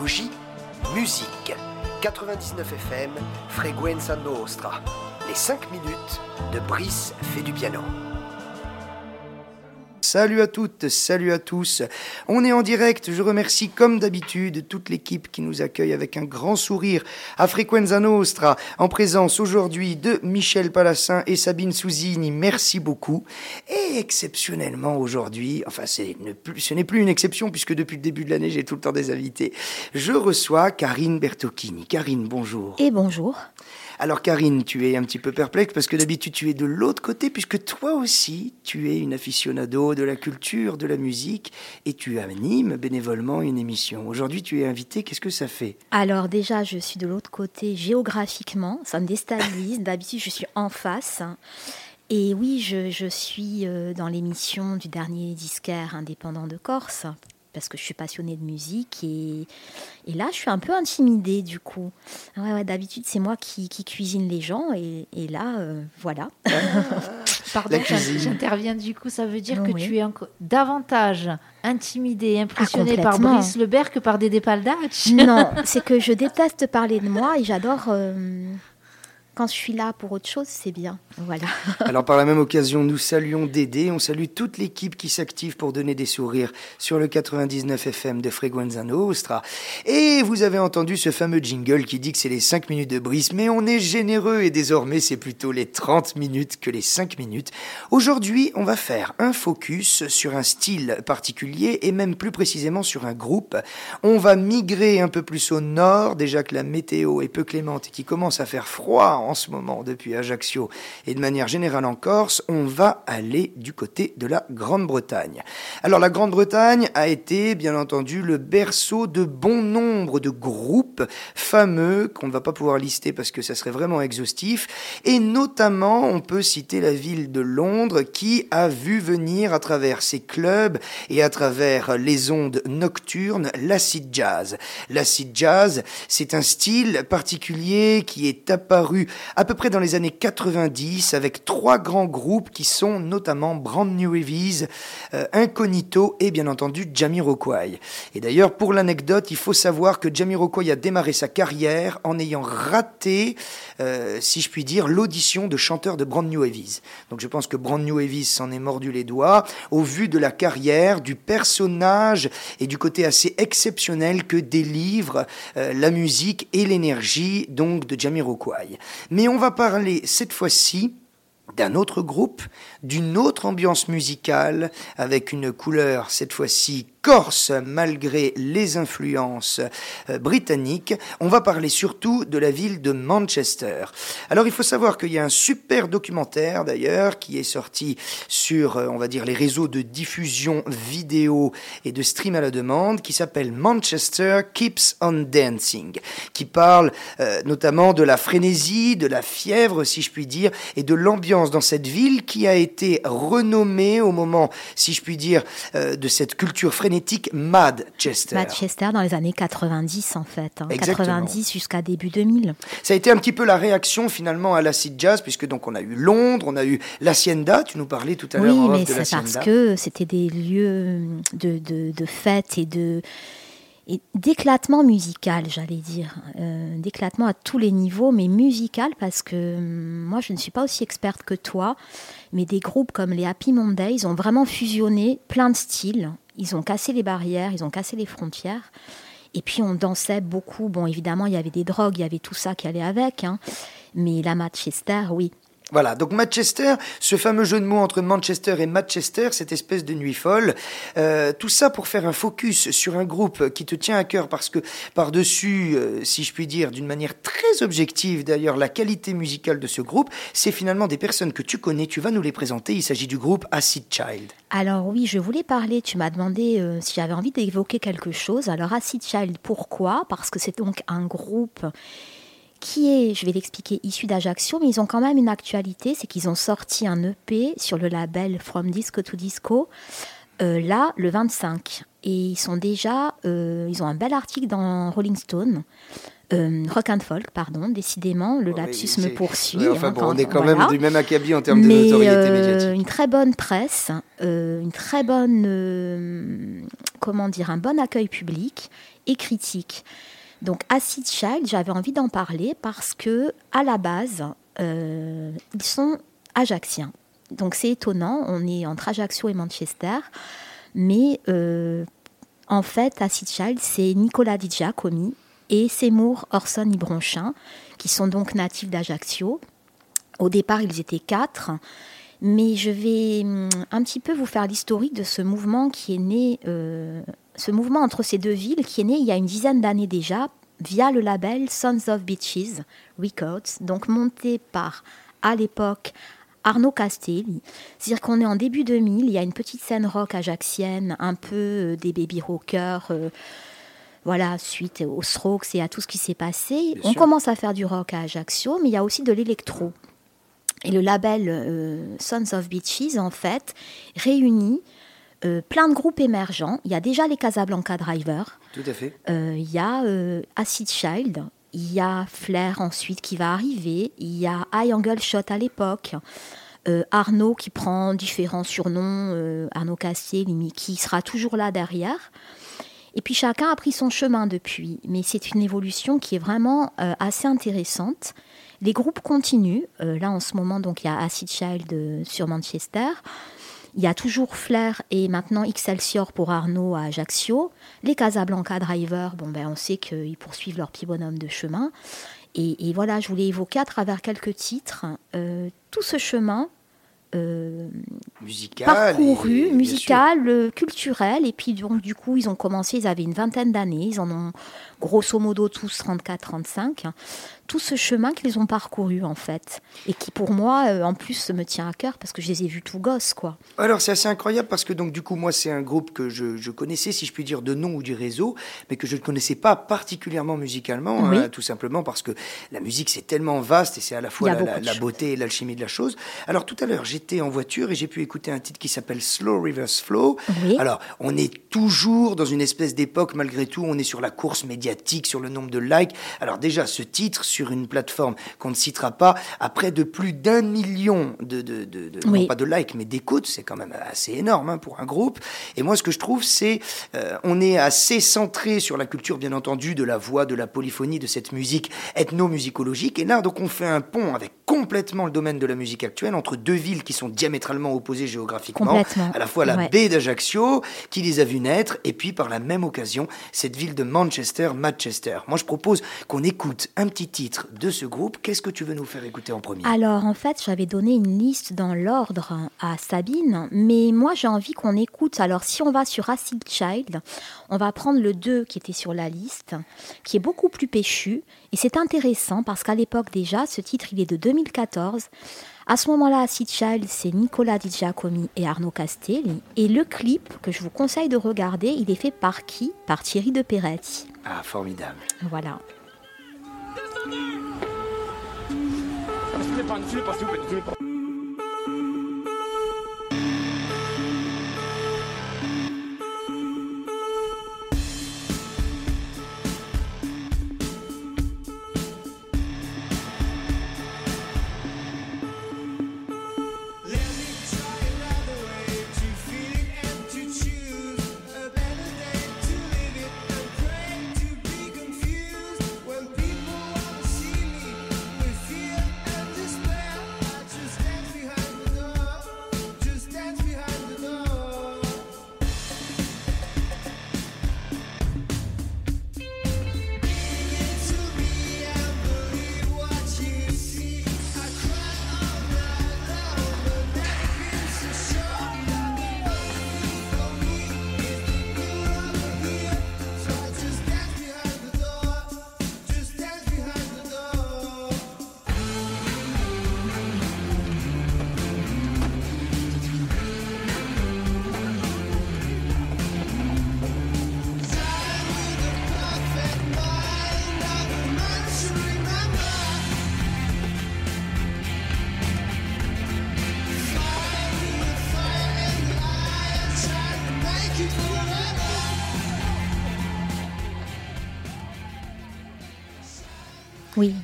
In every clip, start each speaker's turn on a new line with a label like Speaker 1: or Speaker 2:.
Speaker 1: pédagogie, musique. 99 FM, Freguenza Nostra. Les 5 minutes de Brice fait du piano.
Speaker 2: Salut à toutes, salut à tous. On est en direct. Je remercie comme d'habitude toute l'équipe qui nous accueille avec un grand sourire à Frequenza Nostra en présence aujourd'hui de Michel Palassin et Sabine Souzini. Merci beaucoup. Et exceptionnellement aujourd'hui, enfin ce n'est plus une exception puisque depuis le début de l'année j'ai tout le temps des invités. Je reçois Karine Bertocchini. Karine, bonjour.
Speaker 3: Et bonjour.
Speaker 2: Alors Karine, tu es un petit peu perplexe parce que d'habitude tu es de l'autre côté puisque toi aussi tu es une aficionado de la culture, de la musique et tu animes bénévolement une émission. Aujourd'hui tu es invité, qu'est-ce que ça fait?
Speaker 3: Alors déjà je suis de l'autre côté géographiquement, ça me déstabilise. D'habitude je suis en face. Et oui, je, je suis euh, dans l'émission du dernier disquaire indépendant de Corse, parce que je suis passionnée de musique et, et là je suis un peu intimidée du coup. Ouais, D'habitude c'est moi qui, qui, cuisine les gens et, et là euh, voilà.
Speaker 4: Pardon, j'interviens du coup, ça veut dire que tu es davantage intimidée, impressionnée
Speaker 3: ah,
Speaker 4: par Brice Lebert que par Dédé Paldatch
Speaker 3: Non, c'est que je déteste parler de moi et j'adore... Euh, quand je suis là pour autre chose, c'est bien. Voilà.
Speaker 2: Alors par la même occasion, nous saluons Dédé, on salue toute l'équipe qui s'active pour donner des sourires sur le 99 FM de Freguenza Nostra. Et vous avez entendu ce fameux jingle qui dit que c'est les 5 minutes de brise, mais on est généreux et désormais c'est plutôt les 30 minutes que les 5 minutes. Aujourd'hui, on va faire un focus sur un style particulier et même plus précisément sur un groupe. On va migrer un peu plus au nord, déjà que la météo est peu clémente et qu'il commence à faire froid en ce moment depuis Ajaccio et de manière générale en Corse, on va aller du côté de la Grande-Bretagne. Alors la Grande-Bretagne a été bien entendu le berceau de bon nombre de groupes fameux qu'on ne va pas pouvoir lister parce que ça serait vraiment exhaustif et notamment on peut citer la ville de Londres qui a vu venir à travers ses clubs et à travers les ondes nocturnes l'acid jazz. L'acid jazz, c'est un style particulier qui est apparu à peu près dans les années 90 avec trois grands groupes qui sont notamment Brand New Heavies, euh, Incognito et bien entendu Jamiroquai. Et d'ailleurs, pour l'anecdote, il faut savoir que Jamiroquai a démarré sa carrière en ayant raté, euh, si je puis dire, l'audition de chanteur de Brand New Heavies. Donc je pense que Brand New Heavies s'en est mordu les doigts au vu de la carrière, du personnage et du côté assez exceptionnel que délivre euh, la musique et l'énergie donc de Jamiroquai. Mais on va parler cette fois-ci d'un autre groupe, d'une autre ambiance musicale, avec une couleur cette fois-ci corse malgré les influences euh, britanniques. On va parler surtout de la ville de Manchester. Alors il faut savoir qu'il y a un super documentaire d'ailleurs qui est sorti sur, euh, on va dire, les réseaux de diffusion vidéo et de stream à la demande qui s'appelle Manchester Keeps on Dancing, qui parle euh, notamment de la frénésie, de la fièvre si je puis dire, et de l'ambiance dans cette ville qui a été renommée au moment, si je puis dire, de cette culture frénétique Madchester.
Speaker 3: Madchester dans les années 90 en fait, 90 hein. jusqu'à début 2000.
Speaker 2: Ça a été un petit peu la réaction finalement à l'acid jazz puisque donc on a eu Londres, on a eu l'Hacienda, tu nous parlais tout à l'heure.
Speaker 3: Oui, mais c'est parce que c'était des lieux de, de, de fête et de d'éclatement musical, j'allais dire, euh, d'éclatement à tous les niveaux, mais musical parce que hum, moi je ne suis pas aussi experte que toi, mais des groupes comme les Happy Mondays ont vraiment fusionné plein de styles ils ont cassé les barrières, ils ont cassé les frontières. Et puis on dansait beaucoup. Bon, évidemment, il y avait des drogues, il y avait tout ça qui allait avec. Hein. Mais la Manchester, oui,
Speaker 2: voilà, donc Manchester, ce fameux jeu de mots entre Manchester et Manchester, cette espèce de nuit folle, euh, tout ça pour faire un focus sur un groupe qui te tient à cœur parce que par-dessus, euh, si je puis dire, d'une manière très objective d'ailleurs, la qualité musicale de ce groupe, c'est finalement des personnes que tu connais, tu vas nous les présenter, il s'agit du groupe Acid Child.
Speaker 3: Alors oui, je voulais parler, tu m'as demandé euh, si j'avais envie d'évoquer quelque chose. Alors Acid Child, pourquoi? Parce que c'est donc un groupe qui est, je vais l'expliquer, issu d'Ajaccio, mais ils ont quand même une actualité, c'est qu'ils ont sorti un EP sur le label From Disco to Disco, euh, là, le 25. Et ils sont déjà, euh, ils ont un bel article dans Rolling Stone. Euh, rock and folk, pardon, décidément, le lapsus me poursuit.
Speaker 2: enfin, hein, on est quand même du même acabit en termes de notoriété médiatique.
Speaker 3: Une très bonne presse, une très bonne, comment dire, un bon accueil public et critique. Donc Acid Child, j'avais envie d'en parler parce que à la base, euh, ils sont ajaxiens. Donc c'est étonnant, on est entre Ajaccio et Manchester, mais euh, en fait, Acid Child, c'est Nicolas Di Giacomi et Seymour Orson Ibronchin, qui sont donc natifs d'Ajaccio. Au départ, ils étaient quatre, mais je vais hum, un petit peu vous faire l'historique de ce mouvement qui est né, euh, ce mouvement entre ces deux villes, qui est né il y a une dizaine d'années déjà, via le label Sons of Beaches Records, donc monté par, à l'époque, Arnaud Castelli. C'est-à-dire qu'on est en début 2000, il y a une petite scène rock ajaxienne, un peu euh, des baby rockers. Euh, voilà, suite aux Strokes et à tout ce qui s'est passé. on commence à faire du rock à Ajaccio, mais il y a aussi de l'électro. Et le label euh, Sons of Beaches, en fait, réunit plein de groupes émergents. Il y a déjà les Casablanca Drivers.
Speaker 2: Tout à fait.
Speaker 3: il y a Acid Child, il y a Flair ensuite qui va arriver. Il y a High Angle Shot à l'époque. Euh, Arnaud qui prend différents surnoms, euh, Arnaud Cassier, qui sera toujours là derrière. Et puis chacun a pris son chemin depuis, mais c'est une évolution qui est vraiment euh, assez intéressante. Les groupes continuent. là en ce moment, donc il y a Acid Child sur Manchester. Il y a toujours Flair et maintenant Excelsior pour Arnaud à Ajaccio. Les Casablanca Driver, bon ben on sait qu'ils poursuivent leur petit bonhomme de chemin. Et, voilà, je voulais évoquer à travers quelques titres euh, tout ce chemin
Speaker 2: euh, musical
Speaker 3: parcouru, musical, euh, culturel. Et puis donc du coup, ils ont commencé, ils avaient une vingtaine d'années, ils en ont grosso modo tous 34-35 tout ce chemin qu'ils ont parcouru en fait et qui pour moi euh, en plus me tient à cœur parce que je les ai vus tout gosses quoi.
Speaker 2: Alors c'est assez incroyable parce que donc du coup moi c'est un groupe que je, connaissais si je puis dire de nom ou du réseau mais que je ne connaissais pas particulièrement musicalement hein, tout simplement parce que la musique c'est tellement vaste et c'est à la fois la, beauté et l'alchimie de la chose. Alors tout à l'heure j'étais en voiture et j'ai pu écouter un titre qui s'appelle Slow Reverse Flow. Alors on est toujours dans une espèce d'époque malgré tout on est sur la course médiatique sur le nombre de likes. Alors déjà ce titre sur sur une plateforme qu'on ne citera pas, à près de plus d'un million de, de, de, non pas de likes, mais d'écoutes, c'est quand même assez énorme hein, pour un groupe. Et moi, ce que je trouve, c'est euh, on est assez centré sur la culture, bien entendu, de la voix, de la polyphonie, de cette musique ethnomusicologique. Et là, donc, on fait un pont avec complètement le domaine de la musique actuelle entre deux villes qui sont diamétralement opposées géographiquement. À la fois la baie d'Ajaccio, qui les a vues naître, et puis par la même occasion, cette ville de Manchester, Manchester. Moi, je propose qu'on écoute un petit titre de ce groupe. Qu'est-ce que tu veux nous faire écouter en premier?
Speaker 3: Alors, en fait, j'avais donné une liste dans l'ordre à Sabine, mais moi, j'ai envie qu'on écoute. Alors, si on va sur Acid Child, on va prendre le 2 qui était sur la liste, qui est beaucoup plus péchu. Et c'est intéressant parce qu'à l'époque, déjà, ce titre, il est de 2014. À ce moment-là, Acid Child, c'est Nicolas Di Giacomi et Arnaud Castelli. Et le clip que je vous conseille de regarder, il est fait par qui? Par Thierry de Peretti.
Speaker 2: Ah, formidable.
Speaker 3: Voilà.
Speaker 5: Pan, Oui.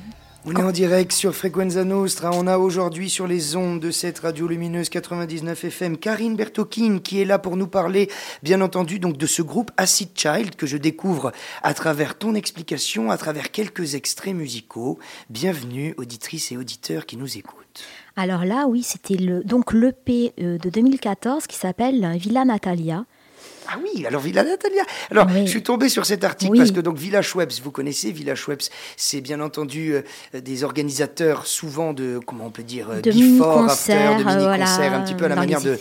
Speaker 2: On est en direct sur Frequenza Nostra. On a aujourd'hui sur les ondes de cette radio lumineuse 99 FM Karine Bertocchine qui est là pour nous parler, bien entendu, donc de ce groupe Acid Child que je découvre à travers ton explication, à travers quelques extraits musicaux. Bienvenue, auditrices et auditeurs qui nous écoutent.
Speaker 3: Alors là, oui, c'était le, donc l'EP euh, de 2014 qui s'appelle Villa Natalia.
Speaker 2: Ah oui, alors Villa Natalia. Alors, je suis tombé sur cet article parce que donc Villa Schweppes, vous connaissez Villa Schweppes, c'est bien entendu euh, des organisateurs souvent de comment on peut dire
Speaker 3: de before, after, de mini
Speaker 2: concerts, un petit peu à la manière de,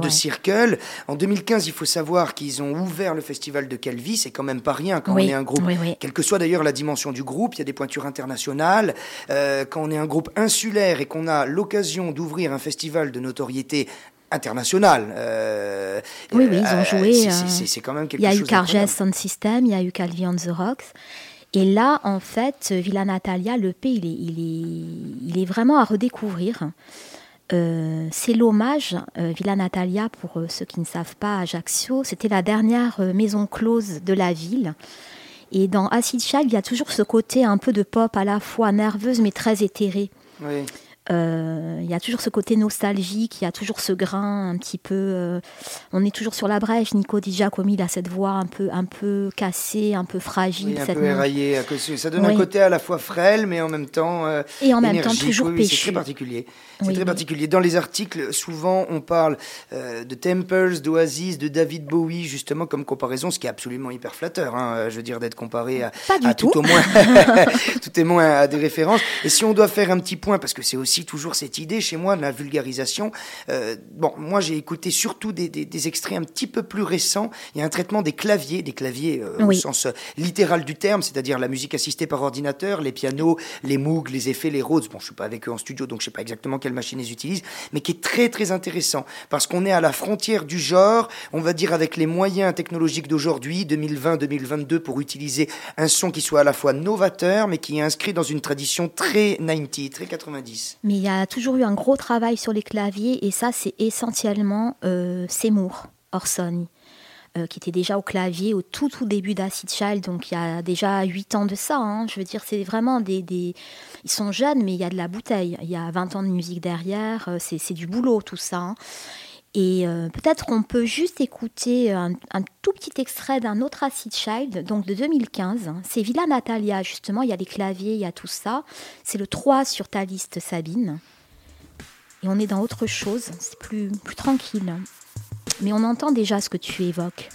Speaker 2: de, Circle. En 2015, il faut savoir qu'ils ont ouvert le festival de Calvi, c'est quand même pas rien quand on est un groupe, quelle que soit d'ailleurs la dimension du groupe, il y a des pointures internationales. Euh, quand on est un groupe insulaire et qu'on a l'occasion d'ouvrir un festival de notoriété international.
Speaker 3: Euh, oui, oui, ils ont euh, joué. C'est quand même quelque chose. Il y a eu Carges Sound System, il y a eu Calvi on the Rocks. Et là, en fait, Villa Natalia, le P, il est, il est, il est vraiment à redécouvrir. Euh, c'est l'hommage, Villa Natalia, pour ceux qui ne savent pas, Ajaccio, c'était la dernière maison close de la ville. Et dans Acid Child, il y a toujours ce côté un peu de pop à la fois nerveuse mais très éthérée. Oui. Euh, il y a toujours ce côté nostalgique, il y a toujours ce grain un petit peu. Euh, on est toujours sur la brèche. Nico Di Giacomi, il a cette voix un peu, un peu cassée, un peu fragile.
Speaker 2: un peu éraillée. Ça donne un côté à la fois frêle, mais en même temps. Euh,
Speaker 3: et en même temps toujours péchu.
Speaker 2: C'est très particulier. C'est très particulier. Dans les articles, souvent, on parle de Temples, d'Oasis, de David Bowie, justement, comme comparaison, ce qui est absolument hyper flatteur. Hein, je veux dire, d'être comparé à, tout. au moins, tout est moins à des références. Et si on doit faire un petit point, parce que c'est aussi toujours cette idée chez moi de la vulgarisation. Euh, bon, moi j'ai écouté surtout des, des, extraits un petit peu plus récents. Il y a un traitement des claviers, des claviers euh, au sens euh, littéral du terme, c'est-à-dire la musique assistée par ordinateur, les pianos, les Moog, les effets, les Rhodes. Bon, je suis pas avec eux en studio, donc je sais pas exactement quelle machine ils utilisent, mais qui est très très intéressant parce qu'on est à la frontière du genre, on va dire avec les moyens technologiques d'aujourd'hui, 2020-2022, pour utiliser un son qui soit à la fois novateur, mais qui est inscrit dans une tradition très 90, très 90.
Speaker 3: Mais il y a toujours eu un gros travail sur les claviers et ça, c'est essentiellement euh, Seymour Orson, euh, qui était déjà au clavier au tout tout début d'Acid Child, donc il y a déjà 8 ans de ça. Hein. Je veux dire, c'est vraiment des, Ils sont jeunes, mais il y a de la bouteille. Il y a 20 ans de musique derrière, euh, c'est du boulot tout ça. Hein. Et euh, peut-être qu'on peut juste écouter un, tout petit extrait d'un autre Acid Child, donc de 2015. C'est Villa Natalia, justement, il y a les claviers, il y a tout ça. C'est le 3 sur ta liste, Sabine. Et on est dans autre chose, c'est plus, plus tranquille. Mais on entend déjà ce que tu évoques.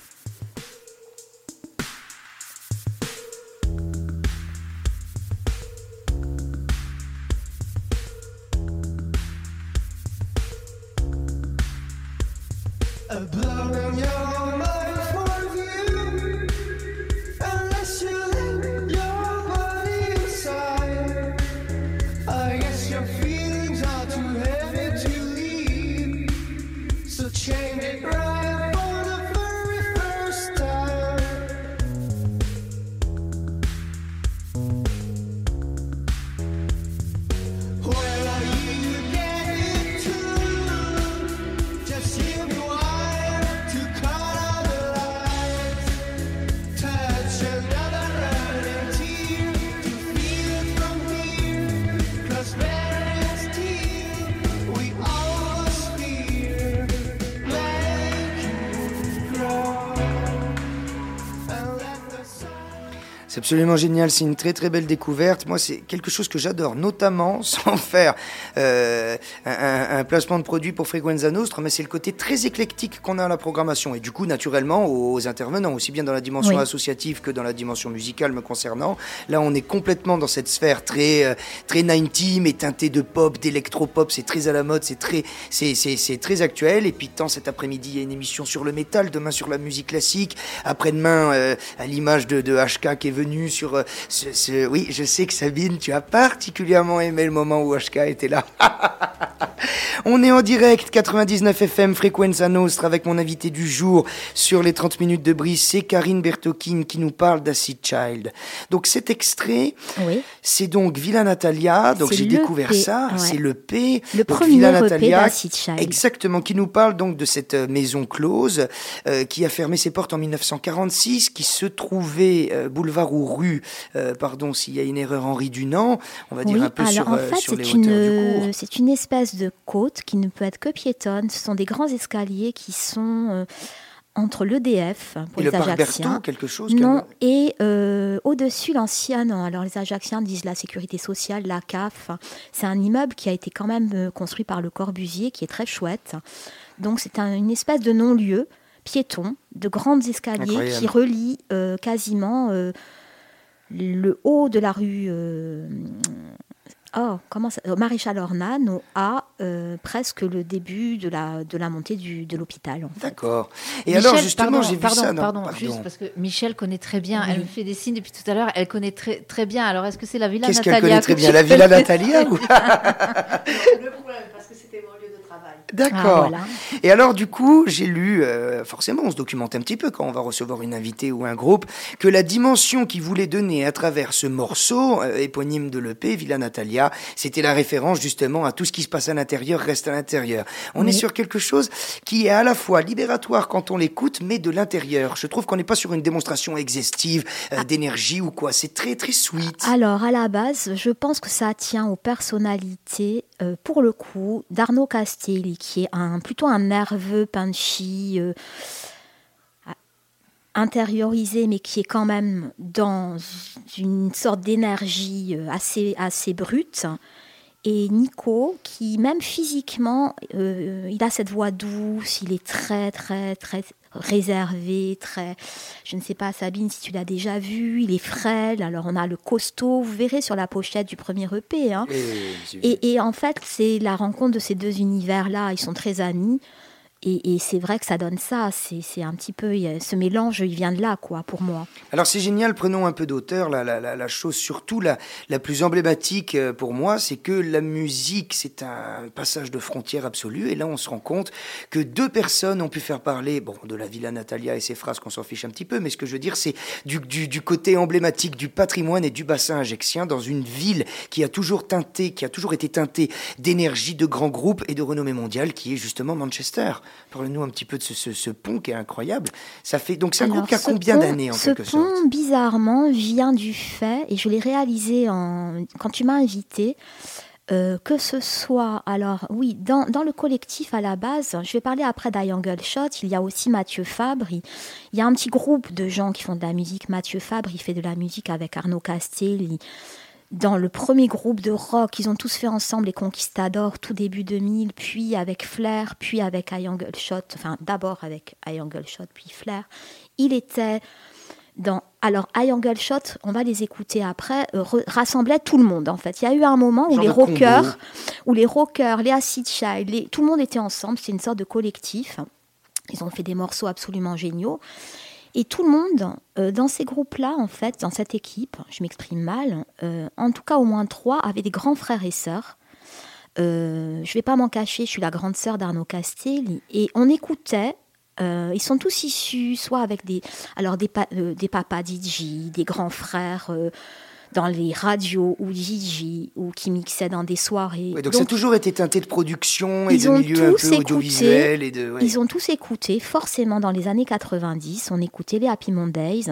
Speaker 2: Absolument génial, c'est une très très belle découverte. Moi, c'est quelque chose que j'adore, notamment sans faire euh, un, placement de produit pour Frequenza Nostra, mais c'est le côté très éclectique qu'on a à la programmation. Et du coup, naturellement, aux, intervenants, aussi bien dans la dimension associative que dans la dimension musicale me concernant. Là, on est complètement dans cette sphère très euh, très 90 mais teintée de pop, d'électro-pop. C'est très à la mode, c'est très c'est, c'est, très actuel. Et puis, tant cet après-midi, il y a une émission sur le métal, demain sur la musique classique, après-demain, euh, à l'image de, de HK qui est venu sur euh, ce, Oui, je sais que Sabine, tu as particulièrement aimé le moment où HK était là. On est en direct, 99 FM, Frequenza Nostra, avec mon invité du jour sur les 30 minutes de brise. C'est Karine Bertokine qui nous parle d'Acid Child. Donc cet extrait, c'est donc Villa Natalia. Donc j'ai découvert ça. C'est le P.
Speaker 3: Le premier Villa Natalia, Child.
Speaker 2: Exactement, qui nous parle donc de cette euh, maison close euh, qui a fermé ses portes en 1946, qui se trouvait boulevard ou rue, pardon s'il y a une erreur, Henri Dunant, on va dire un peu sur,
Speaker 3: en fait,
Speaker 2: sur les
Speaker 3: une, C'est une espèce de côte qui ne peut être que piétonne. Ce sont des grands escaliers qui sont entre l'EDF pour
Speaker 2: et
Speaker 3: les
Speaker 2: le
Speaker 3: Ajacciens.
Speaker 2: quelque chose
Speaker 3: Non, et euh, au-dessus l'ancienne, alors les Ajacciens disent la sécurité sociale, la CAF. C'est un immeuble qui a été quand même euh, construit par le Corbusier, qui est très chouette. Donc c'est une espèce de non-lieu piéton, de grandes escaliers qui relient euh, quasiment le haut de la rue oh, comment ça, Maréchal Ornano a euh, presque le début de la, de la montée du, de l'hôpital.
Speaker 2: D'accord. Et alors, justement, j'ai vu ça.
Speaker 4: pardon, juste parce que Michel connaît très bien, elle me fait des signes depuis tout à l'heure, elle connaît très, très bien. Alors, est-ce que c'est la Villa Natalia
Speaker 2: Qu'est-ce qu'elle connaît très bien La Villa Natalia ou... D'accord. Ah, Et alors, du coup, j'ai lu, euh, forcément, on se documente un petit peu quand on va recevoir une invitée ou un groupe, que la dimension qu'il voulait donner à travers ce morceau euh, éponyme de l'EP, Villa Natalia, c'était la référence justement à tout ce qui se passe à l'intérieur reste à l'intérieur. On est sur quelque chose qui est à la fois libératoire quand on l'écoute, mais de l'intérieur. Je trouve qu'on n'est pas sur une démonstration exhaustive euh, ah. d'énergie ou quoi. C'est très, très sweet.
Speaker 3: Alors, à la base, je pense que ça tient aux personnalités, pour le coup, d'Arnaud Castelli qui est un, plutôt un nerveux, punchy, euh, intériorisé, mais qui est quand même dans une sorte d'énergie euh, assez, assez brute. Et Nico, qui même physiquement, euh, il a cette voix douce, il est très, très, très réservé, très. Je ne sais pas, Sabine, si tu l'as déjà vu, il est frêle. Alors, on a le costaud, vous verrez sur la pochette du premier EP. Hein. et, en fait, c'est la rencontre de ces deux univers-là. Ils sont très amis. Et, c'est vrai que ça donne ça. C'est un petit peu. Ce mélange, il vient de là, quoi, pour moi.
Speaker 2: Alors, c'est génial. Prenons un peu d'auteur. La, la, chose, surtout la, la plus emblématique euh, pour moi, c'est que la musique, c'est un passage de frontière absolue. Et là, on se rend compte que deux personnes ont pu faire parler, bon, de la Villa Natalia et ses phrases qu'on s'en fiche un petit peu, mais ce que je veux dire, c'est du, côté emblématique du patrimoine et du bassin ajaxien dans une ville qui a toujours teinté, qui a toujours été teintée d'énergie, de grands groupes et de renommée mondiale, qui est justement Manchester. Parle-nous un petit peu de ce, pont qui est incroyable. Ça fait donc c'est un groupe qui a combien d'années en quelque
Speaker 3: sorte Ce pont, bizarrement, vient du fait, et je l'ai réalisé en, quand tu m'as invité. Euh, que ce soit, alors oui, dans, dans, le collectif à la base, je vais parler après d'Iangle Shot, il y a aussi Mathieu Fabre, il, y a un petit groupe de gens qui font de la musique. Mathieu Fabre, il fait de la musique avec Arnaud Castel, dans le premier groupe de rock, ils ont tous fait ensemble les Conquistadors tout début 2000, puis avec Flair, puis avec Angle Shot, enfin d'abord avec Angle Shot, puis Flair. Il était dans alors Angle Shot, on va les écouter après, euh, rassemblait tout le monde en fait. Il y a eu un moment où les rockers, où les rockers, les acid child, tout le monde était ensemble, c'est une sorte de collectif. Ils ont fait des morceaux absolument géniaux. Et tout le monde, euh, dans ces groupes-là, en fait, dans cette équipe, je m'exprime mal, euh, en tout cas au moins trois, avaient des grands frères et sœurs. Euh, je ne vais pas m'en cacher, je suis la grande sœur d'Arnaud Castel. Et on écoutait, ils sont tous issus, soit avec des, alors des, des papas DJ, des grands frères dans les radios ou DJ ou qui mixaient dans des soirées.
Speaker 2: donc, ça a toujours été teinté de production et de milieu un peu audiovisuel. Et de,
Speaker 3: Ils ont tous écouté, forcément dans les années 90, on écoutait les Happy Mondays.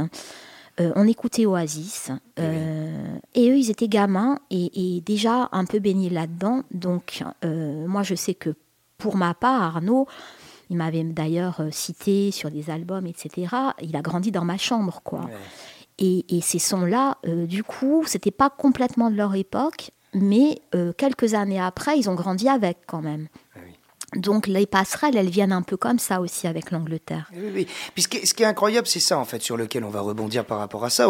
Speaker 3: Euh, on écoutait Oasis euh, et eux ils étaient gamins et, déjà un peu baignés là-dedans donc euh, moi je sais que pour ma part Arnaud il m'avait d'ailleurs cité sur des albums etc il a grandi dans ma chambre quoi et, ces sons-là, euh, du coup, c'était pas complètement de leur époque, mais euh, quelques années après, ils ont grandi avec quand même. Donc les passerelles, elles viennent un peu comme ça aussi avec l'Angleterre.
Speaker 2: Oui, oui. Puis ce qui, est, incroyable, c'est ça en fait sur lequel on va rebondir par rapport à ça.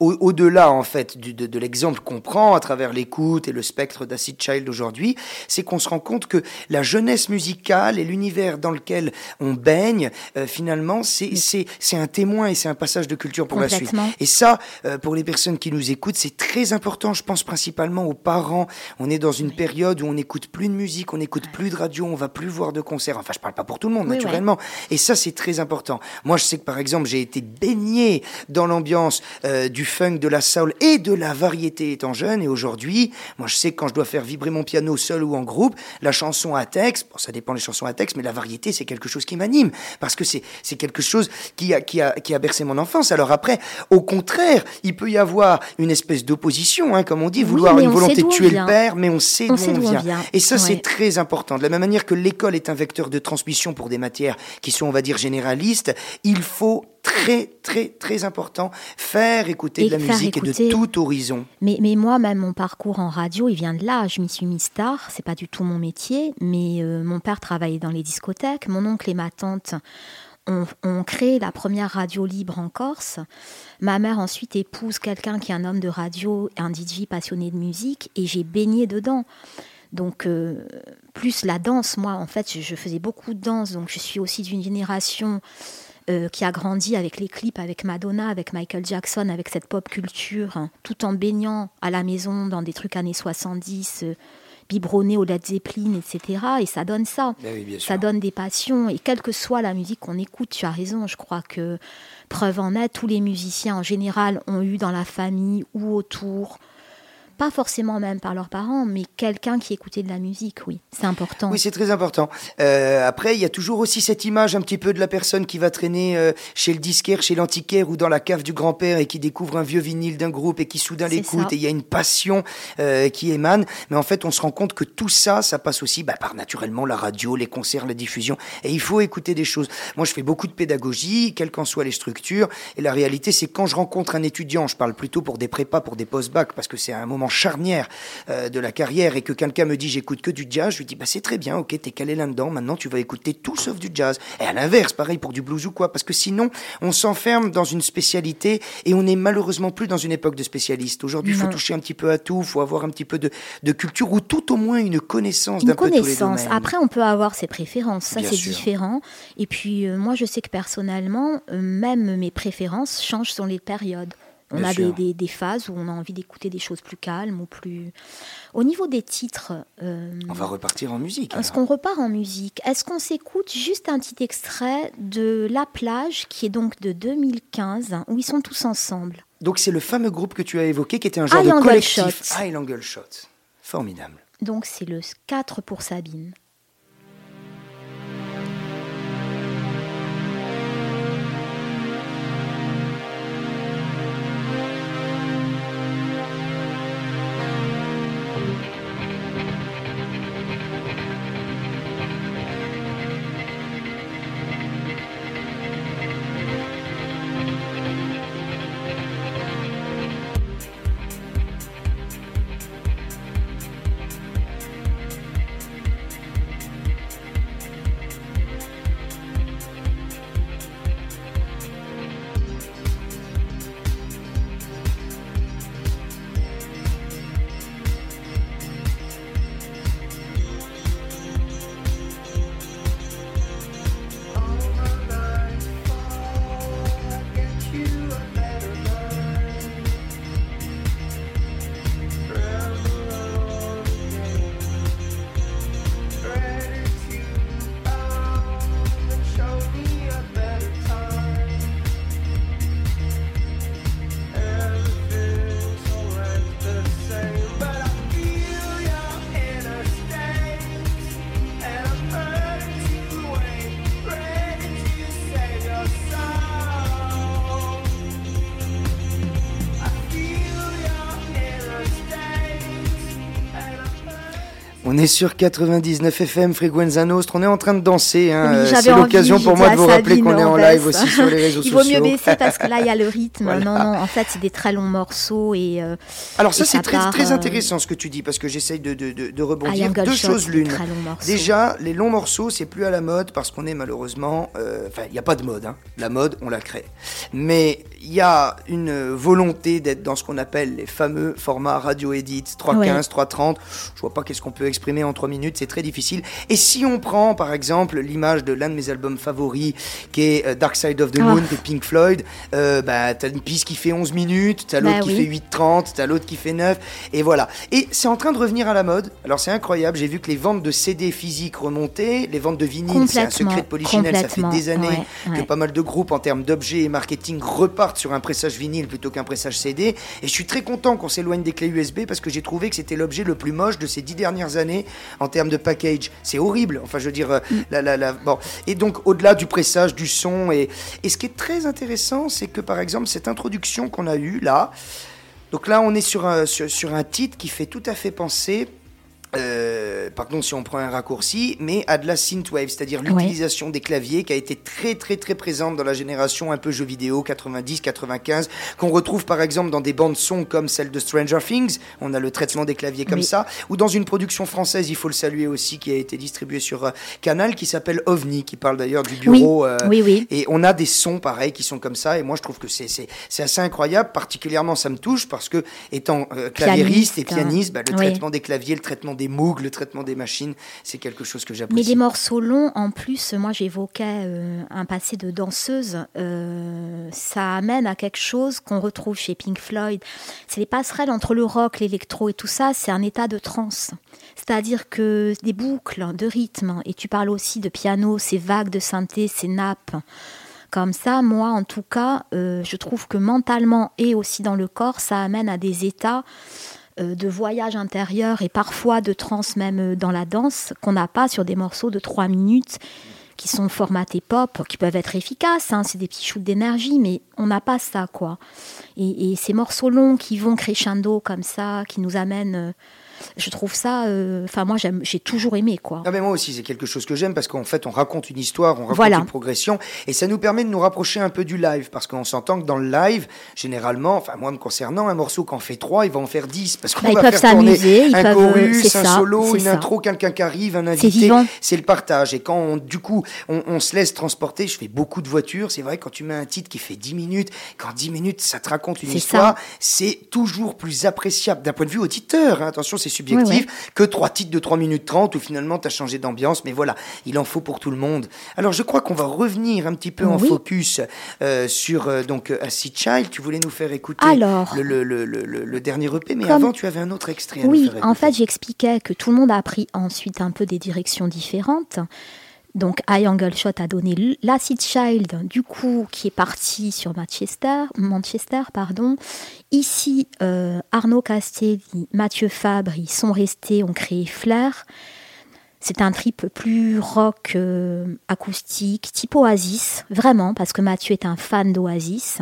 Speaker 2: Au-delà en fait de, l'exemple qu'on prend à travers l'écoute et le spectre d'Acid Child aujourd'hui, c'est qu'on se rend compte que la jeunesse musicale et l'univers dans lequel on baigne, euh, finalement, c'est un témoin et c'est un passage de culture pour la suite. Et ça, euh, pour les personnes qui nous écoutent, c'est très important. Je pense principalement aux parents. On est dans une période où on n'écoute plus de musique, on n'écoute plus de radio, on va plus voir de concert. Enfin, je parle pas pour tout le monde, naturellement. Et ça, c'est très important. Moi, je sais que par exemple, j'ai été baigné dans l'ambiance euh, du funk, de la soul et de la variété étant jeune. Et aujourd'hui, moi, je sais que quand je dois faire vibrer mon piano seul ou en groupe, la chanson à texte, bon, ça dépend des chansons à texte, mais la variété, c'est quelque chose qui m'anime parce que c'est c'est quelque chose qui a qui a qui a bercé mon enfance. Alors après, au contraire, il peut y avoir une espèce d'opposition, hein, comme on dit, vouloir une volonté de tuer le père, mais on sait d'où on, vient. Et ça, c'est très important. De la même manière que l'école est un vecteur de transmission pour des matières qui sont, on va dire, généralistes, il faut très, très, très important faire écouter de la musique et de tout horizon.
Speaker 3: Mais, mais moi, même mon parcours en radio, il vient de là. Je m'y suis mis star. C'est pas du tout mon métier, mais euh, mon père travaillait dans les discothèques. Mon oncle et ma tante ont, créé la première radio libre en Corse. Ma mère ensuite épouse quelqu'un qui est un homme de radio, un DJ passionné de musique, et j'ai baigné dedans. Donc, euh, plus la danse, moi, en fait, je, faisais beaucoup de danse, donc je suis aussi d'une génération euh, qui a grandi avec les clips, avec Madonna, avec Michael Jackson, avec cette pop culture, hein, tout en baignant à la maison dans des trucs années 70, biberonné au Led Zeppelin, etc. Et ça donne ça.
Speaker 2: Ben
Speaker 3: ça donne des passions. Et quelle que soit la musique qu'on écoute, tu as raison, je crois que preuve en est, tous les musiciens en général ont eu dans la famille ou autour pas forcément même par leurs parents, mais quelqu'un qui écoutait de la musique, oui, c'est important.
Speaker 2: Oui, c'est très important. Euh, après, il y a toujours aussi cette image un petit peu de la personne qui va traîner euh, chez le disquaire, chez l'antiquaire ou dans la cave du grand-père et qui découvre un vieux vinyle d'un groupe et qui soudain l'écoute et il y a une passion euh, qui émane. Mais en fait, on se rend compte que tout ça, ça passe aussi bah, par naturellement la radio, les concerts, la diffusion. Et il faut écouter des choses. Moi, je fais beaucoup de pédagogie, quelles qu'en soient les structures. Et la réalité, c'est quand je rencontre un étudiant, je parle plutôt pour des prépas, pour des post-bac, parce que c'est un moment charnière euh, de la carrière et que quelqu'un me dit j'écoute que du jazz, je lui dis bah c'est très bien, ok, t'es calé là-dedans, maintenant tu vas écouter tout sauf du jazz. Et à l'inverse, pareil pour du blues ou quoi, parce que sinon on s'enferme dans une spécialité et on n'est malheureusement plus dans une époque de spécialistes. Aujourd'hui, il faut toucher un petit peu à tout, il faut avoir un petit peu de, culture ou tout au moins une connaissance d'un peu tous les domaines.
Speaker 3: Après, on peut avoir ses préférences, ça c'est différent. Et puis euh, moi, je sais que personnellement, euh, même mes préférences changent sur les périodes. On a des, des, phases où on a envie d'écouter des choses plus calmes ou plus. Au niveau des titres.
Speaker 2: Euh, on va repartir en musique.
Speaker 3: Est-ce qu'on repart en musique? Est-ce qu'on s'écoute juste un petit extrait de La plage, qui est donc de 2015, où ils sont tous ensemble?
Speaker 2: Donc c'est le fameux groupe que tu as évoqué, qui était un genre de collectif. Shot. High Angle Shot. Formidable.
Speaker 3: Donc c'est le 4 pour Sabine.
Speaker 2: On est sur 99 FM Frequenza Nostra. On est en train de danser. Hein. c'est l'occasion pour moi de vous rappeler qu'on est en live aussi sur les réseaux sociaux.
Speaker 3: Il vaut mieux baisser parce que là, il y a le rythme. Non, non, en fait, c'est des très longs morceaux. Et, euh,
Speaker 2: Alors, ça, c'est très, très euh, intéressant ce que tu dis parce que j'essaye de, de, de, rebondir. Deux choses l'une. Déjà, les longs morceaux, c'est plus à la mode parce qu'on est malheureusement. Euh, enfin, il n'y a pas de mode. Hein. La mode, on la crée. Mais il y a une volonté d'être dans ce qu'on appelle les fameux formats radio edit 3.15, 3.30. Je vois pas qu'est-ce qu'on peut s'exprimer en trois minutes, c'est très difficile. Et si on prend par exemple l'image de l'un de mes albums favoris, qui est euh, Dark Side of the Moon de Pink Floyd, euh, bah, t'as une piste qui fait 11 minutes, t'as l'autre bah qui fait 8.30, t'as l'autre qui fait 9, et voilà. Et c'est en train de revenir à la mode. Alors c'est incroyable, j'ai vu que les ventes de CD physiques remontaient, les ventes de vinyle, c'est un secret de Polichinelle, ça fait des années que pas mal de groupes en termes d'objets et marketing repartent sur un pressage vinyle plutôt qu'un pressage CD. Et je suis très content qu'on s'éloigne des clés USB parce que j'ai trouvé que c'était l'objet le plus moche de ces dix dernières années en termes de package. C'est horrible. Enfin, je veux dire, euh, la, la, la, bon. Et donc, au-delà du pressage, du son, et, et ce qui est très intéressant, c'est que par exemple, cette introduction qu'on a eue là, donc là, on est sur un, sur un titre qui fait tout à fait penser euh, pardon si on prend un raccourci, mais à de la synthwave, c'est-à-dire l'utilisation des claviers qui a été très très très présente dans la génération un peu jeux vidéo 90-95, qu'on retrouve par exemple dans des bandes son comme celle de Stranger Things, on a le traitement des claviers comme ça, ou dans une production française, il faut le saluer aussi, qui a été distribuée sur euh, Canal, qui s'appelle OVNI, qui parle d'ailleurs du bureau.
Speaker 3: Euh, oui. oui,
Speaker 2: et on a des sons pareils qui sont comme ça, et moi je trouve que c'est assez incroyable, particulièrement ça me touche parce que étant euh, claviériste et pianiste, bah, le traitement des claviers, le traitement des des Moog, le traitement des machines, c'est quelque chose que j'apprécie.
Speaker 3: Mais les morceaux longs, en plus, moi j'évoquais euh, un passé de danseuse, euh, ça amène à quelque chose qu'on retrouve chez Pink Floyd. C'est les passerelles entre le rock, l'électro et tout ça, c'est un état de transe. C'est-à-dire que des boucles de rythme, et tu parles aussi de piano, ces vagues de synthé, ces nappes comme ça, moi en tout cas, euh, je trouve que mentalement et aussi dans le corps, ça amène à des états de voyage intérieur et parfois de trans même euh, dans la danse qu'on n'a pas sur des morceaux de 3 minutes qui sont formatés pop, qui peuvent être efficaces, hein, c'est des petits shoots d'énergie, mais on n'a pas ça, quoi. Et, et, ces morceaux longs qui vont crescendo comme ça, qui nous amènent euh, je trouve ça. Euh, enfin, moi, j'ai toujours aimé, quoi.
Speaker 2: Ah, mais moi aussi, c'est quelque chose que j'aime parce qu'en fait, on raconte une histoire, on raconte une progression, et ça nous permet de nous rapprocher un peu du live parce qu'on s'entend que dans le live, généralement, enfin, moi me concernant, un morceau qu'en fait trois, il va en faire dix parce qu'on
Speaker 3: bah, va faire tourner
Speaker 2: un chorus, un solo, une intro, quelqu'un qui arrive, un invité. C'est le partage. Et quand, du coup, on, se laisse transporter, je fais beaucoup de voitures. C'est vrai, quand tu mets un titre qui fait 10 minutes, quand 10 minutes, ça te raconte une histoire, c'est toujours plus appréciable d'un point de vue auditeur. Hein. Attention, c'est subjectif, que trois titres de 3 minutes 30 où finalement tu as changé d'ambiance. Mais voilà, il en faut pour tout le monde. Alors je crois qu'on va revenir un petit peu en focus euh, sur euh, donc Acid Child. Tu voulais nous faire écouter le, le, le, le, dernier EP, mais avant tu avais un autre extrait.
Speaker 3: oui, en fait j'expliquais que tout le monde a pris ensuite un peu des directions différentes. Donc High Angle Shot a donné l'Acid Child, du coup, qui est parti sur Manchester. Manchester pardon. Ici, euh, Arnaud Castelli, Mathieu Fabre, ils sont restés, ont créé Flair. C'est un trip plus rock euh, acoustique, type Oasis, vraiment, parce que Mathieu est un fan d'Oasis.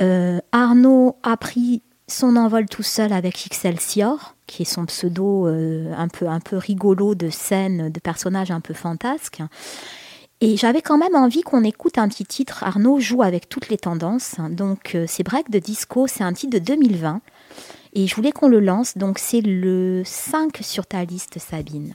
Speaker 3: Euh, Arnaud a pris son envol tout seul avec Excelsior, qui est son pseudo euh, un, peu, un peu rigolo de scène, de personnage un peu fantasque. Et j'avais quand même envie qu'on écoute un petit titre. Arnaud joue avec toutes les tendances. Donc euh, c'est Break de Disco, c'est un titre de 2020. Et je voulais qu'on le lance. Donc c'est le 5 sur ta liste, Sabine.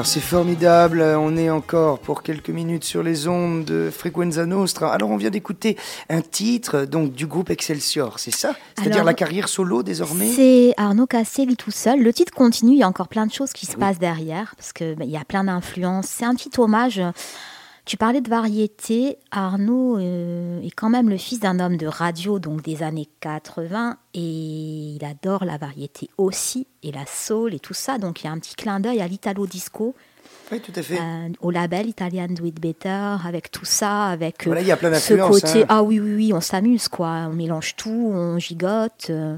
Speaker 2: Alors c'est formidable, on est encore pour quelques minutes sur les ondes de Frequenza Nostra. Alors on vient d'écouter un titre donc du groupe Excelsior, c'est ça? C'est-à-dire la carrière solo désormais?
Speaker 3: C'est Arnaud Casselli tout seul. Le titre continue, il y a encore plein de choses qui se passent derrière parce qu'il ben, il y a plein d'influences. C'est un petit hommage tu parlais de variété. Arnaud euh, est quand même le fils d'un homme de radio, donc des années 80, et il adore la variété aussi, et la soul et tout ça. Donc il y a un petit clin d'œil à l'italo disco
Speaker 2: oui, tout à fait. Euh,
Speaker 3: au label Italian Do It Better, avec tout ça, avec
Speaker 2: voilà, y a plein ce côté. Hein.
Speaker 3: Ah oui, oui, oui, on s'amuse, quoi. On mélange tout, on gigote. Euh.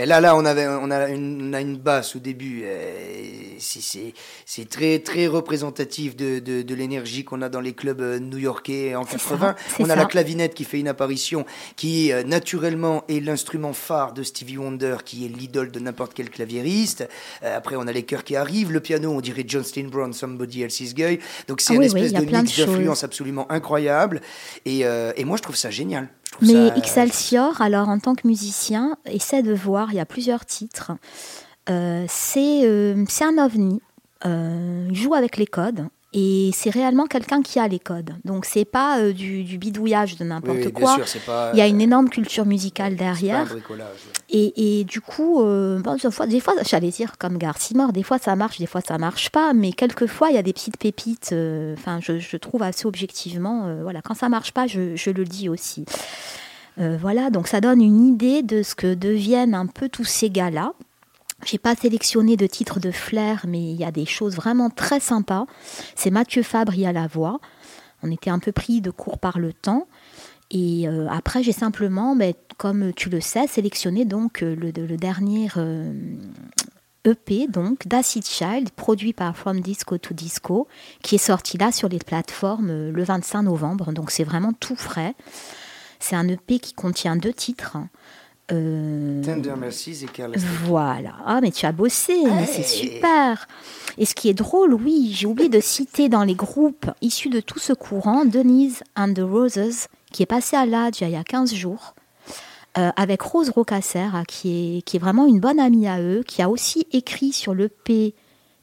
Speaker 2: Et là, là, on, avait, on, a une, on a une basse au début. C'est très, très représentatif de, de, de l'énergie qu'on a dans les clubs euh, new-yorkais en 80. on a la clavinette qui fait une apparition, qui naturellement est l'instrument phare de Stevie Wonder, qui est l'idole de n'importe quel claviériste. après, on a les chœurs qui arrivent. Le piano, on dirait John Steinbrown, Somebody DLC's Guy. Donc c'est ah une espèce de mix d'influence absolument incroyable. Et, euh, et, moi, je trouve ça génial.
Speaker 3: Mais Excelsior, alors en tant que musicien, essaie de voir, il y a plusieurs titres. Euh, euh, c'est un ovni. il joue avec les codes. Et c'est réellement quelqu'un qui a les codes. Donc c'est pas euh, du, bidouillage de n'importe quoi. Il y a une énorme culture musicale derrière. Et, et, du coup, euh, des fois, des fois j'allais dire comme Garcimore, des fois ça marche, des fois ça marche pas. Mais quelquefois, il y a des petites pépites. Euh, enfin, je, je, trouve assez objectivement. voilà, quand ça marche pas, je, je le dis aussi. voilà, donc ça donne une idée de ce que deviennent un peu tous ces gars-là. J'ai pas sélectionné de titres de flair, mais il y a des choses vraiment très sympas. C'est Mathieu Fabry à la voix. On était un peu pris de court par le temps. Et euh, après, j'ai simplement, ben, comme tu le sais, sélectionné donc euh, le, dernier EP, euh, e donc d'Acid Child, produit par From Disco to Disco, qui est sorti là sur les plateformes le 25 novembre. Donc c'est vraiment tout frais. C'est un EP qui contient deux titres.
Speaker 2: Euh, Tender Mercies et Careless
Speaker 3: Voilà. Ah, mais tu as bossé, c'est super. Et ce qui est drôle, oui, j'ai oublié de citer dans les groupes issus de tout ce courant Denise and the Roses, qui est passé à l'âge il y a 15 jours, euh, avec Rose Rocasser, hein, qui est, qui est vraiment une bonne amie à eux, qui a aussi écrit sur le P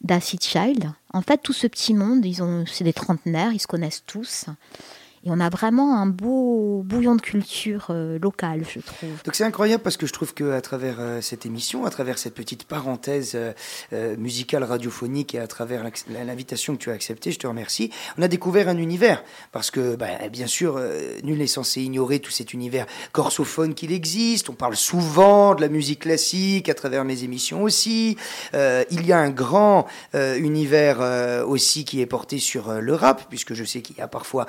Speaker 3: d'Acid Child. En fait, tout ce petit monde, ils ont, c'est des trentenaires, ils se connaissent tous. Et on a vraiment un beau bouillon de culture euh, locale, je trouve.
Speaker 2: Donc c'est incroyable parce que je trouve qu'à travers euh, cette émission, à travers cette petite parenthèse euh, musicale radiophonique et à travers l'invitation que tu as acceptée, je te remercie, on a découvert un univers. Parce que, bah, bien sûr, nul n'est censé ignorer tout cet univers corsophone qu'il existe. On parle souvent de la musique classique à travers mes émissions aussi. il y a un grand univers aussi qui est porté sur le rap, puisque je sais qu'il y a parfois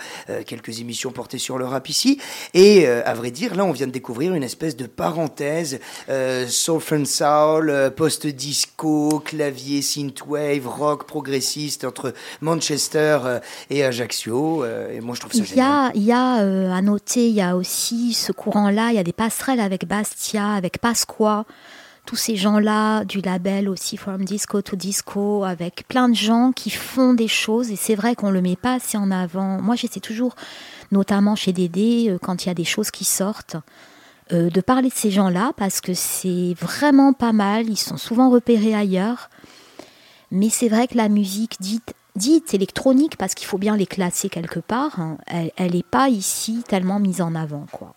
Speaker 2: quelques émissions portées sur le rap ici. Et euh, à vrai dire, là, on vient de découvrir une espèce de parenthèse euh, soul soul, euh, post-disco, clavier, synthwave, rock progressiste entre Manchester euh, et Ajaccio. et moi, je trouve ça
Speaker 3: il a, Il y a à noter, il y a aussi ce courant-là, il y a des passerelles avec Bastia, avec Pasqua tous ces gens-là du label aussi From Disco to Disco, avec plein de gens qui font des choses et c'est vrai qu'on le met pas assez en avant. Moi, j'essaie toujours, notamment chez Dédé, euh, quand il y a des choses qui sortent, euh, de parler de ces gens-là parce que c'est vraiment pas mal. Ils sont souvent repérés ailleurs, mais c'est vrai que la musique dite dite électronique, parce qu'il faut bien les classer quelque part, hein, elle n'est pas ici tellement mise en avant, quoi.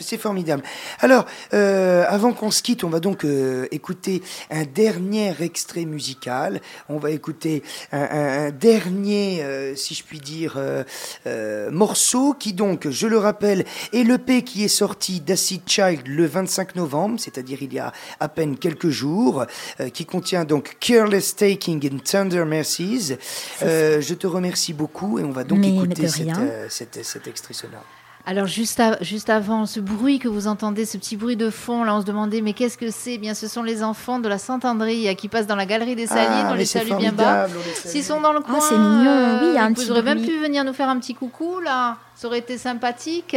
Speaker 2: C'est formidable. Alors, euh, avant qu'on se quitte, on va donc euh, écouter un dernier extrait musical. On va écouter un, dernier, euh, si je puis dire, morceau qui donc, je le rappelle, est l'EP qui est sorti d'Acid Child le 25 novembre, c'est-à-dire il y a à peine quelques jours, qui contient donc Careless Taking in Tender Mercies. je te remercie beaucoup et on va donc écouter cet extrait sonore.
Speaker 4: Alors juste, juste avant, ce bruit que vous entendez, ce petit bruit de fond, là on se demandait mais qu'est-ce que c'est? Eh Bien ce sont les enfants de la Saint-André qui passent dans la galerie des Salines, ah, on les salue bien bas. S'ils sont dans le coin,
Speaker 3: c'est mignon, oui, il y a un petit
Speaker 4: même pu venir nous faire un petit coucou là, ça aurait été sympathique.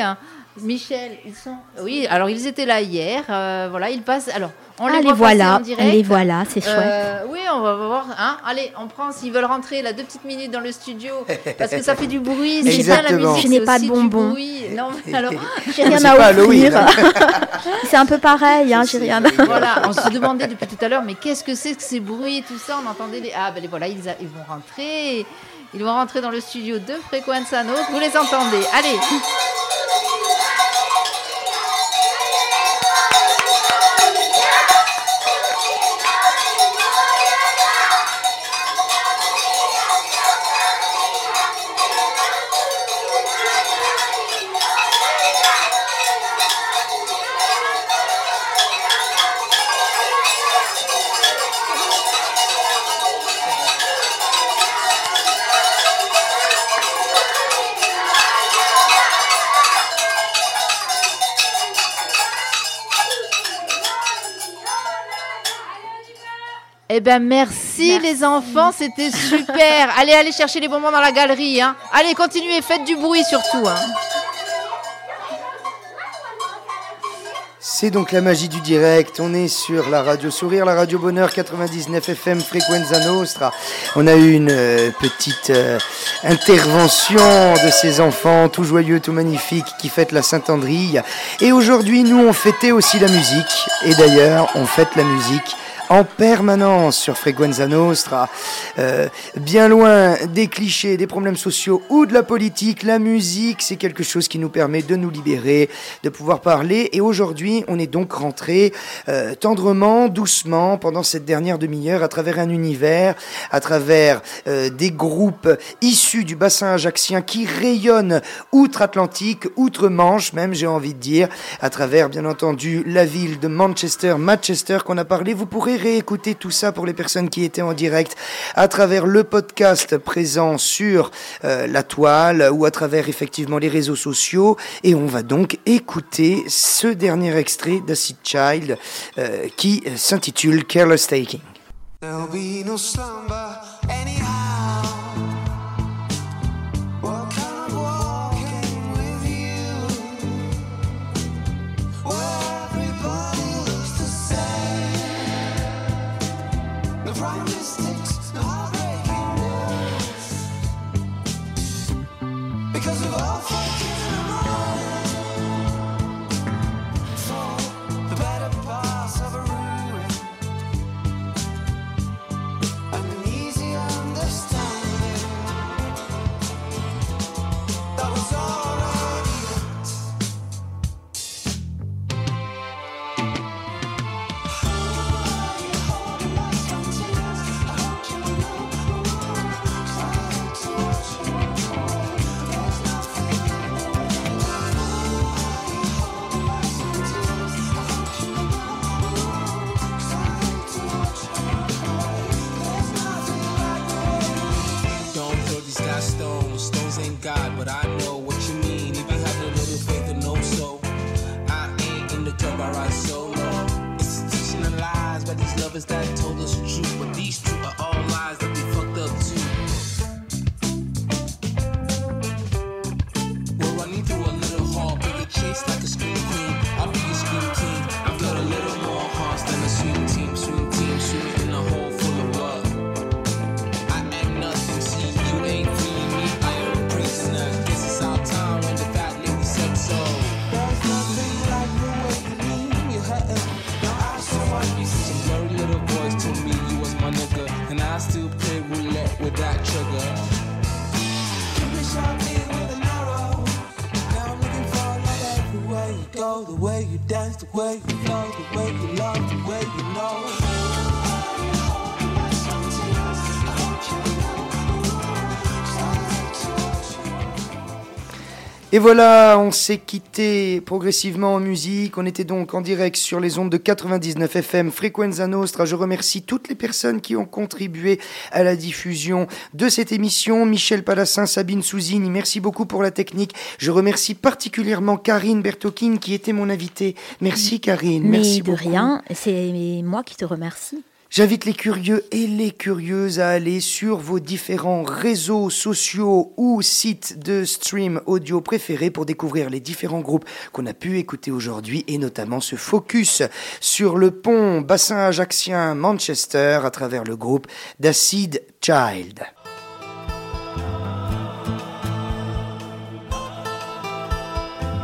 Speaker 4: Michel, ils sont. Oui, alors ils étaient là hier. Euh, voilà, ils passent. Alors,
Speaker 3: on les, ah, voilà, en direct. Les voilà, c'est chouette.
Speaker 4: Euh, oui, on va voir. Hein. Allez, on prend. S'ils veulent rentrer là deux petites minutes dans le studio, parce que ça fait du bruit.
Speaker 3: J'ai bien la musique. Je n'ai pas de bonbons.
Speaker 4: Non, alors,
Speaker 3: j'ai rien à offrir. c'est un peu pareil. Hein, j'ai rien. À...
Speaker 4: Voilà, on se demandait depuis tout à l'heure, mais qu'est-ce que c'est que ces bruits et tout ça On entendait les. Ah ben voilà, ils, ils vont rentrer. Ils vont rentrer dans le studio de Frequenza. Vous les entendez. Allez. Eh bien, merci, les enfants, c'était super. allez, allez chercher les bonbons dans la galerie. Hein. Allez, continuez, faites du bruit surtout. Hein.
Speaker 2: C'est donc la magie du direct. On est sur la radio Sourire, la radio Bonheur 99 FM Frequenza Nostra. On a eu une euh, petite euh, intervention de ces enfants tout joyeux, tout magnifiques qui fêtent la Saint-Andrille. Et aujourd'hui, nous, on fêtait aussi la musique. Et d'ailleurs, on fête la musique en permanence sur Frequenza Nostra. Euh, bien loin des clichés, des problèmes sociaux ou de la politique, la musique, c'est quelque chose qui nous permet de nous libérer, de pouvoir parler. Et aujourd'hui, on est donc rentré euh, tendrement, doucement, pendant cette dernière demi-heure, à travers un univers, à travers euh, des groupes issus du bassin ajaxien qui rayonnent outre-Atlantique, outre-Manche même, j'ai envie de dire, à travers, bien entendu, la ville de Manchester, Manchester qu'on a parlé. Vous pourrez réécouter tout ça pour les personnes qui étaient en direct à travers le podcast présent sur euh, la toile ou à travers effectivement les réseaux sociaux. Et on va donc écouter ce dernier extrait d'Acid Child euh, qui s'intitule Careless Taking.
Speaker 6: flow, the way you dance, the way you flow, the way you love, the way you know.
Speaker 2: Et voilà, on s'est quitté progressivement en musique. On était donc en direct sur les ondes de 99 FM Frequenza Nostra. Je remercie toutes les personnes qui ont contribué à la diffusion de cette émission. Michel Palassin, Sabine Souzini, merci beaucoup pour la technique. Je remercie particulièrement Karine Bertokine qui était mon invitée. Merci Karine.
Speaker 3: Mais
Speaker 2: merci
Speaker 3: de rien, c'est moi qui te remercie.
Speaker 2: J'invite les curieux et les curieuses à aller sur vos différents réseaux sociaux ou sites de stream audio préférés pour découvrir les différents groupes qu'on a pu écouter aujourd'hui et notamment ce focus sur le pont bassin ajaxien Manchester à travers le groupe d'Acid Child.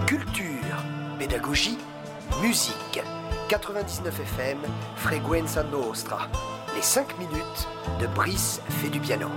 Speaker 1: Culture, pédagogie, musique 99 FM, Freguenza Nostra. Les 5 minutes de Brice fait du piano.